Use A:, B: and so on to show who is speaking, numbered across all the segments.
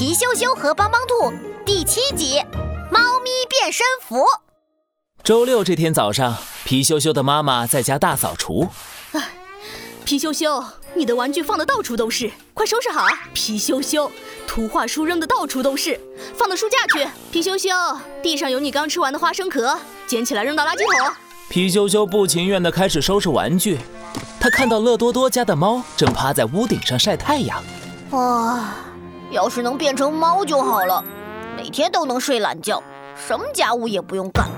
A: 皮羞羞和帮帮兔第七集《猫咪变身服》。
B: 周六这天早上，皮羞羞的妈妈在家大扫除。
C: 皮羞羞，你的玩具放的到处都是，快收拾好！皮羞羞，图画书扔的到处都是，放到书架去。皮羞羞，地上有你刚吃完的花生壳，捡起来扔到垃圾桶。
B: 皮羞羞不情愿地开始收拾玩具。他看到乐多多家的猫正趴在屋顶上晒太阳。
A: 哇，要是能变成猫就好了，每天都能睡懒觉，什么家务也不用干。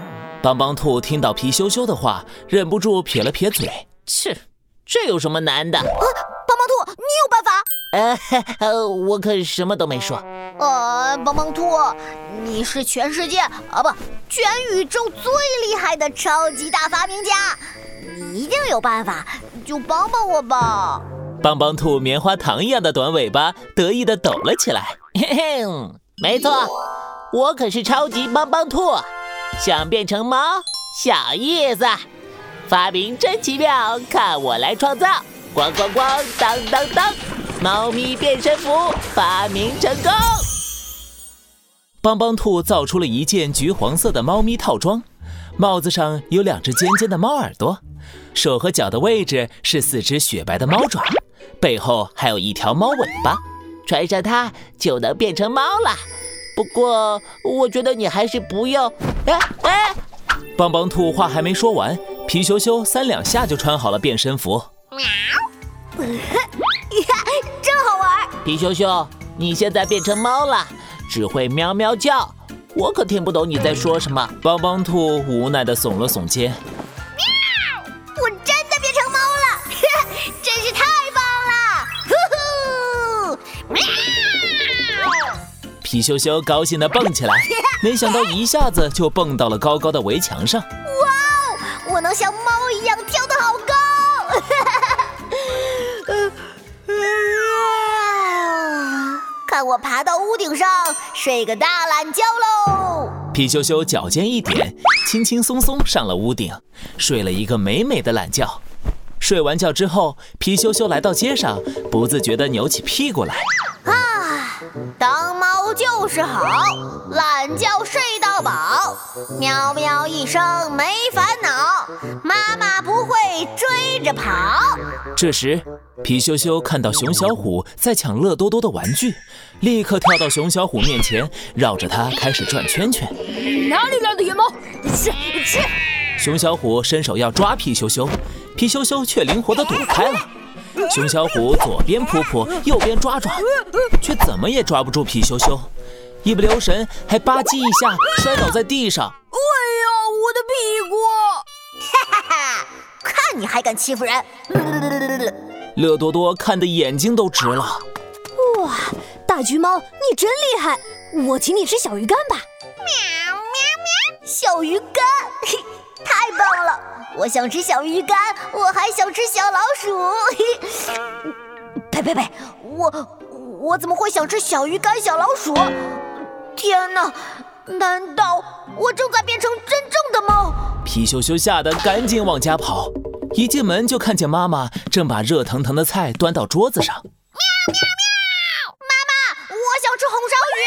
B: 帮帮兔听到皮羞羞的话，忍不住撇了撇嘴：“
D: 切，这有什么难的？”啊，
A: 帮帮兔，你有办
D: 法？呃，我可什么都没说。
A: 呃，帮帮兔，你是全世界啊不，全宇宙最厉害的超级大发明家，你一定有办法，就帮帮我吧。
B: 帮帮兔棉花糖一样的短尾巴得意地抖了起来。
D: 嘿嘿，没错，我可是超级帮帮兔。想变成猫，小意思。发明真奇妙，看我来创造！咣咣咣，当当当，猫咪变身服发明成功。
B: 帮帮兔造出了一件橘黄色的猫咪套装，帽子上有两只尖尖的猫耳朵，手和脚的位置是四只雪白的猫爪，背后还有一条猫尾巴。
D: 穿上它就能变成猫了。不过，我觉得你还是不要。哎哎！
B: 帮帮兔话还没说完，皮羞羞三两下就穿好了变身服。喵！
A: 真好玩！
D: 皮羞羞，你现在变成猫了，只会喵喵叫，我可听不懂你在说什么。
B: 帮帮兔无奈地耸了耸肩。皮羞羞高兴地蹦起来，没想到一下子就蹦到了高高的围墙上。哇
A: 哦！我能像猫一样跳得好高！看我爬到屋顶上睡个大懒觉喽！
B: 皮羞羞脚尖一点，轻轻松松上了屋顶，睡了一个美美的懒觉。睡完觉之后，皮羞羞来到街上，不自觉地扭起屁股来。
A: 啊，当猫就是好，懒觉睡到饱，喵喵一声没烦恼，妈妈不会追着跑。
B: 这时，皮羞羞看到熊小虎在抢乐多多的玩具，立刻跳到熊小虎面前，绕着它开始转圈圈。
C: 哪里来的野猫？
A: 去去！
B: 熊小虎伸手要抓皮羞羞，皮羞羞却灵活地躲开了。熊小虎左边扑扑，右边抓抓，却怎么也抓不住皮羞羞，一不留神还吧唧一下摔倒在地上。哎
C: 呀，我的屁股！
A: 哈哈哈，看你还敢欺负人！
B: 乐多多看得眼睛都直了。
E: 哇，大橘猫，你真厉害！我请你吃小鱼干吧。
A: 喵喵喵，小鱼干，嘿，太棒了！我想吃小鱼干，我还想吃小老鼠。呸呸呸！我我怎么会想吃小鱼干、小老鼠？天哪！难道我正在变成真正的猫？
B: 皮羞羞吓得赶紧往家跑，一进门就看见妈妈正把热腾腾的菜端到桌子上。喵
A: 喵喵！妈妈，我想吃红烧鱼。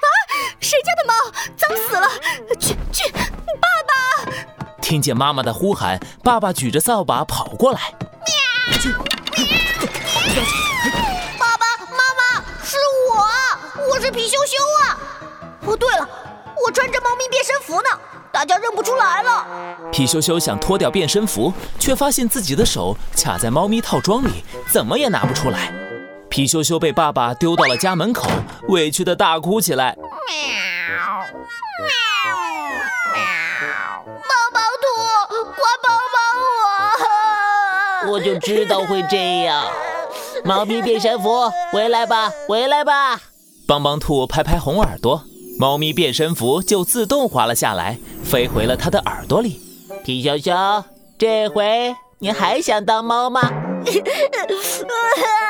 C: 啊！谁家的猫？脏死了！去去！
B: 听见妈妈的呼喊，爸爸举着扫把跑过来。
A: 喵！爸爸妈妈，是我，我是皮羞羞啊。哦，对了，我穿着猫咪变身服呢，大家认不出来了。
B: 皮羞羞想脱掉变身服，却发现自己的手卡在猫咪套装里，怎么也拿不出来。皮羞羞被爸爸丢到了家门口，委屈的大哭起来。
D: 我就知道会这样，猫咪变身服，回来吧，回来吧！
B: 帮帮兔拍拍红耳朵，猫咪变身服就自动滑了下来，飞回了它的耳朵里。
D: 皮熊熊，这回你还想当猫吗？